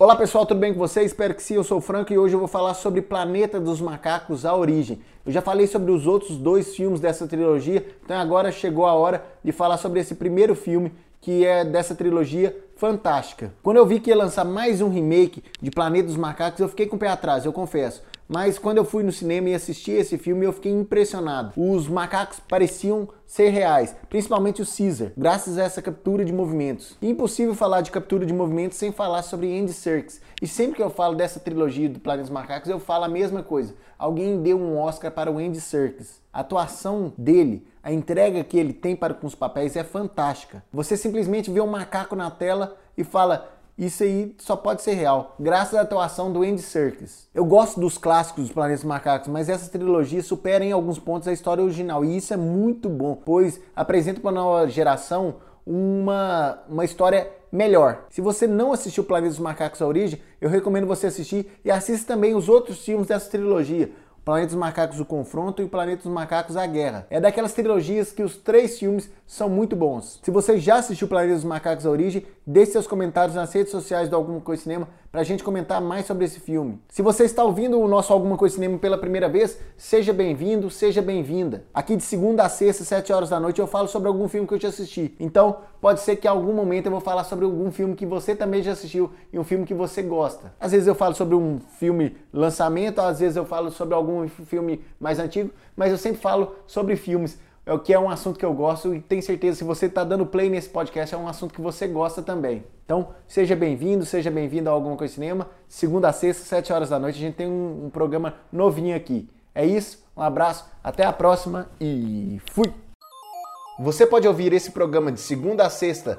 Olá pessoal, tudo bem com vocês? Espero que sim, eu sou o Franco e hoje eu vou falar sobre Planeta dos Macacos, a origem. Eu já falei sobre os outros dois filmes dessa trilogia, então agora chegou a hora de falar sobre esse primeiro filme que é dessa trilogia fantástica. Quando eu vi que ia lançar mais um remake de Planeta dos Macacos, eu fiquei com o pé atrás, eu confesso. Mas quando eu fui no cinema e assisti esse filme, eu fiquei impressionado. Os macacos pareciam ser reais, principalmente o Caesar, graças a essa captura de movimentos. impossível falar de captura de movimentos sem falar sobre Andy Serkis. E sempre que eu falo dessa trilogia do Planeta dos Macacos, eu falo a mesma coisa. Alguém deu um Oscar para o Andy Serkis. A atuação dele, a entrega que ele tem para com os papéis é fantástica. Você simplesmente vê um macaco na tela e fala: isso aí só pode ser real, graças à atuação do Andy Serkis. Eu gosto dos clássicos dos Planetas Macacos, mas essa trilogia supera em alguns pontos a história original, e isso é muito bom, pois apresenta para a nova geração uma, uma história melhor. Se você não assistiu Planeta dos Macacos a origem, eu recomendo você assistir e assista também os outros filmes dessa trilogia. Planeta dos Macacos O Confronto e o Planeta dos Macacos A Guerra. É daquelas trilogias que os três filmes são muito bons. Se você já assistiu Planeta dos Macacos A Origem, deixe seus comentários nas redes sociais do Alguma Coisa Cinema pra gente comentar mais sobre esse filme. Se você está ouvindo o nosso Alguma Coisa Cinema pela primeira vez, seja bem-vindo, seja bem-vinda. Aqui de segunda a sexta, 7 horas da noite, eu falo sobre algum filme que eu já assisti. Então, pode ser que em algum momento eu vou falar sobre algum filme que você também já assistiu e um filme que você gosta. Às vezes eu falo sobre um filme lançamento, às vezes eu falo sobre algum filme mais antigo, mas eu sempre falo sobre filmes é o que é um assunto que eu gosto e tenho certeza se você está dando play nesse podcast é um assunto que você gosta também. Então, seja bem-vindo, seja bem-vindo a Alguma Coisa Cinema. Segunda a sexta, 7 horas da noite, a gente tem um, um programa novinho aqui. É isso, um abraço, até a próxima e fui! Você pode ouvir esse programa de segunda a sexta